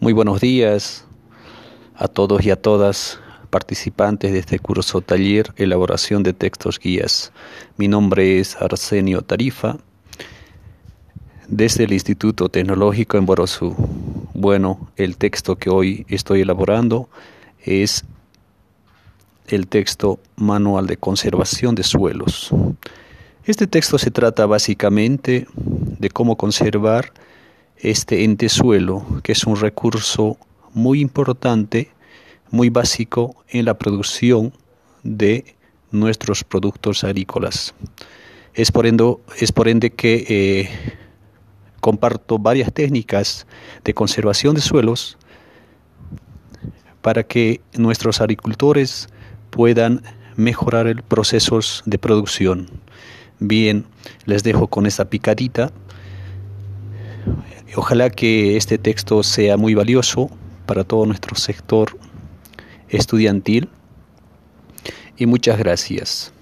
Muy buenos días a todos y a todas participantes de este curso taller Elaboración de Textos Guías. Mi nombre es Arsenio Tarifa, desde el Instituto Tecnológico en Borosú. Bueno, el texto que hoy estoy elaborando es el texto Manual de Conservación de Suelos. Este texto se trata básicamente de cómo conservar este entesuelo, que es un recurso muy importante, muy básico en la producción de nuestros productos agrícolas. Es por ende, es por ende que eh, comparto varias técnicas de conservación de suelos para que nuestros agricultores puedan mejorar procesos de producción. Bien, les dejo con esta picadita Ojalá que este texto sea muy valioso para todo nuestro sector estudiantil y muchas gracias.